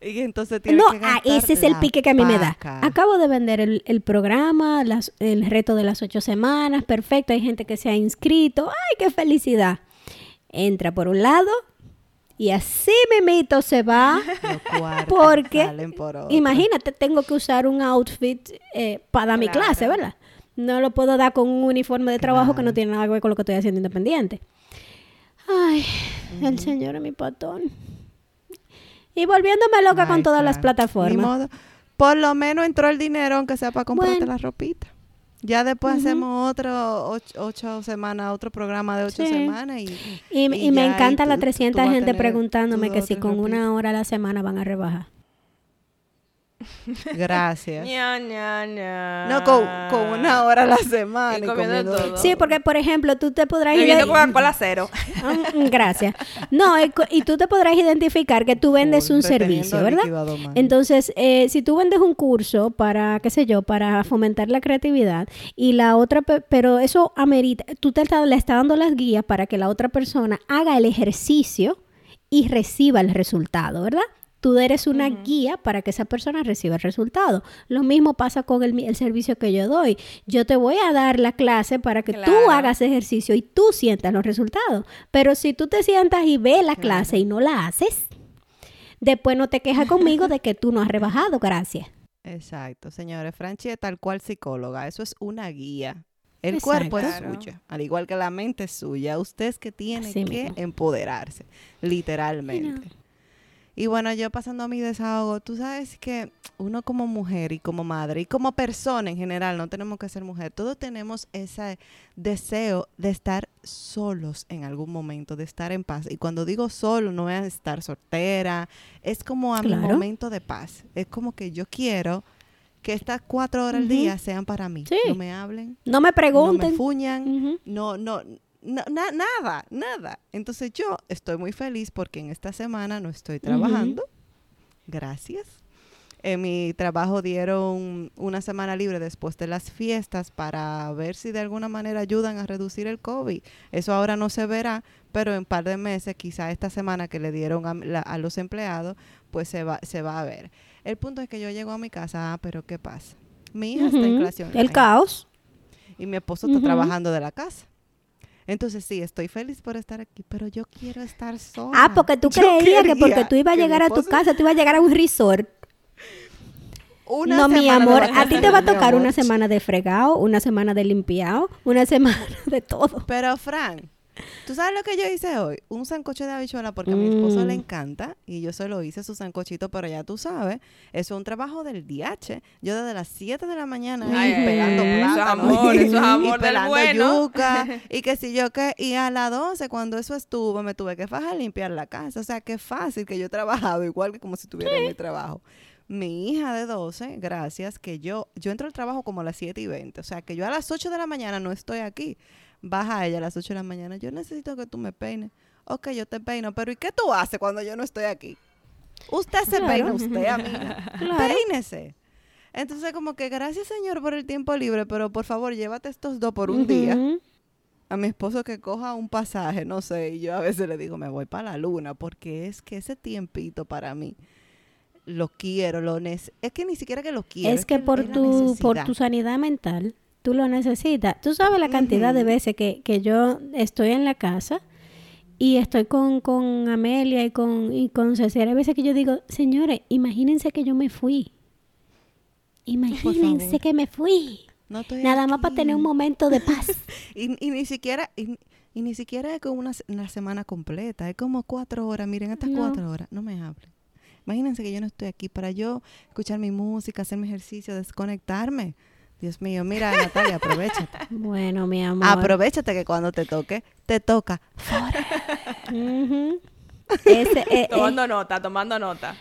Y entonces tiene No, que ah, ese es el pique que a mí me da. Acabo de vender el, el programa, las- el reto de las ocho semanas, perfecto. Hay gente que se ha inscrito. ¡Ay, qué felicidad! Entra por un lado y así mimito se va. Porque, por imagínate, tengo que usar un outfit eh, para dar mi clase, ¿verdad? No lo puedo dar con un uniforme de trabajo que no tiene nada que ver con lo que estoy haciendo independiente. Ay, el señor es mi patón. Y volviéndome loca con todas las plataformas. ni modo. Por lo menos entró el dinero, aunque sea para comprarte Bueno. la ropita. Ya después hacemos otro ocho, ocho semanas, otro programa de ocho Sí. semanas y, Y, y y me encanta la tú 300 vas a gente preguntándome que si con una hora a la semana van a rebajar. gracias. Ña, ña, ña. no con, con una hora a la semana Y y comiendo comiendo todo. de Sí, porque por ejemplo, tú te podrás Bebiendo Coca-Cola cero. Mm, Gracias. No, y tú te podrás identificar que tú vendes un servicio, ¿verdad? Entonces, eh, si tú vendes un curso para, qué sé yo, para fomentar la creatividad y la otra, pe- pero eso amerita, tú te está- le estás dando las guías para que la otra persona haga el ejercicio y reciba el resultado, ¿verdad? Tú eres una guía para que esa persona reciba el resultado. Lo mismo pasa con el, el servicio que yo doy. Yo te voy a dar la clase para que tú hagas ejercicio y tú sientas los resultados. Pero si tú te sientas y ves la clase y no la haces, después no te quejas conmigo de que tú no has rebajado, gracias. Exacto, señores. Franchi es tal cual psicóloga. Eso es una guía. El Exacto. cuerpo es suyo, al igual que la mente es suya. Usted es que tiene Así que mismo. empoderarse, literalmente. Y bueno, yo pasando a mi desahogo, tú sabes que uno como mujer y como madre y como persona en general, no tenemos que ser mujer, todos tenemos ese deseo de estar solos en algún momento, de estar en paz. Y cuando digo solo, no es estar soltera, es como a mi Claro. momento de paz. Es como que yo quiero que estas cuatro horas al Ujú. día sean para mí. Sí. No me hablen, No me no pregunten. me fuñan, no, no, na- na- nada, nada. Entonces yo estoy muy feliz porque en esta semana no estoy trabajando. Gracias. En mi trabajo dieron una semana libre después de las fiestas para ver si de alguna manera ayudan a reducir el COVID. Eso ahora no se verá, pero en un par de meses, quizá esta semana que le dieron a, la- a los empleados, pues se va, se va a ver. El punto es que yo llego a mi casa, ah, pero ¿qué pasa? Mi hija está en clase El caos. y mi esposo está trabajando de la casa. Entonces sí, estoy feliz por estar aquí, pero yo quiero estar sola. Ah, porque tú Yo creías que porque tú ibas a llegar a tu casa, tú ibas a llegar a un resort. Una no, mi amor, a ti te va a tocar una semana de fregado, una semana de limpiado, una semana de todo. Pero Fran, ¿tú sabes lo que yo hice hoy? Un sancocho de habichuela porque a mi esposo le Mm. encanta y yo se lo hice su sancochito, pero ya tú sabes, eso es un trabajo del DH. Yo desde las 7 de la mañana Ay, pelando eso es plátano amor, y- eso es amor y del bueno. yuca y que si yo que y a las 12 cuando eso estuvo me tuve que fajar a limpiar la casa, o sea, qué fácil que yo he trabajado igual que como si estuviera en mi trabajo. Mi hija de 12, gracias, que yo, yo entro al trabajo como a las 7 y 20. O sea, que yo a las 8 de la mañana no estoy aquí. Baja ella a las 8 de la mañana. Yo necesito que tú me peines. Ok, yo te peino. Pero ¿y qué tú haces cuando yo no estoy aquí? Usted se Claro. peina, usted, amiga. Claro. Peínese. Entonces, como que gracias, Señor, por el tiempo libre, pero por favor, llévate estos dos por un día. A mi esposo que coja un pasaje, no sé, y yo a veces le digo, me voy para la luna, porque es que ese tiempito para mí lo quiero, lo Es que ni siquiera que lo quiero. Es que por tu, por tu sanidad mental, tú lo necesitas. Tú sabes la cantidad de veces que, que yo estoy en la casa y estoy con, con Amelia y con, y con Cecilia. Hay veces que yo digo, señores, imagínense que yo me fui. Imagínense que me fui. No Nada más para tener un momento de paz. Y, y ni siquiera, y, y ni siquiera es como una, una semana completa, es como cuatro horas. Miren, estas No. cuatro horas, no me hablen. Imagínense que yo no estoy aquí para yo escuchar mi música, hacer mi ejercicio, desconectarme. Dios mío, mira, Natalia, aprovechate. bueno, mi amor. Aprovechate que cuando te toque, te toca. Ujú. Ese, eh, eh, Tomando nota, tomando nota.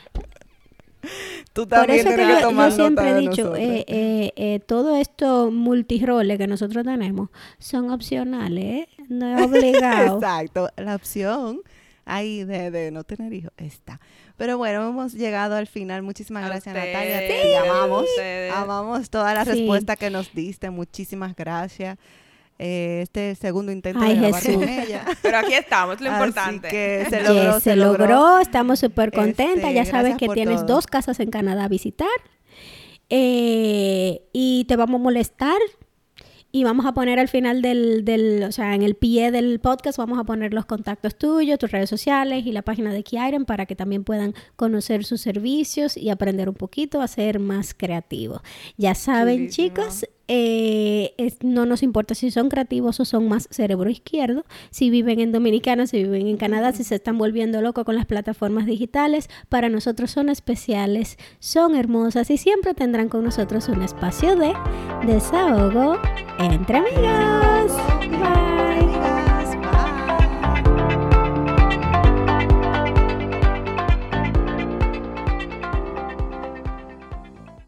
Tú Por también eso que que yo, yo tomar siempre nota he dicho, eh, eh, eh, todo esto multiroles que nosotros tenemos son opcionales, ¿eh? no es obligado. Exacto, la opción ahí de, de no tener hijos está. Pero bueno, hemos llegado al final. Muchísimas A gracias, ustedes, Natalia. sí, Te amamos. ustedes. Amamos toda la Sí. respuesta que nos diste. Muchísimas gracias. Eh, este segundo intento Ay, de grabar Jesús. con ella. Pero aquí estamos, lo Así importante. que se Yes, logró, se logró, estamos súper contentas. Este, ya sabes gracias que tienes todo. dos casas en Canadá a visitar. Eh, y te vamos a molestar. Y vamos a poner al final del, del, o sea, en el pie del podcast, vamos a poner los contactos tuyos, tus redes sociales y la página de Kiaren para que también puedan conocer sus servicios y aprender un poquito a ser más creativos. Ya saben, Chulísimo. chicos, eh, es- no nos importa si son creativos o son más cerebro izquierdo, si viven en Dominicana, si viven en Canadá, si se están volviendo locos con las plataformas digitales, para nosotros son especiales, son hermosas y siempre tendrán con nosotros un espacio de desahogo entre amigos. Bye.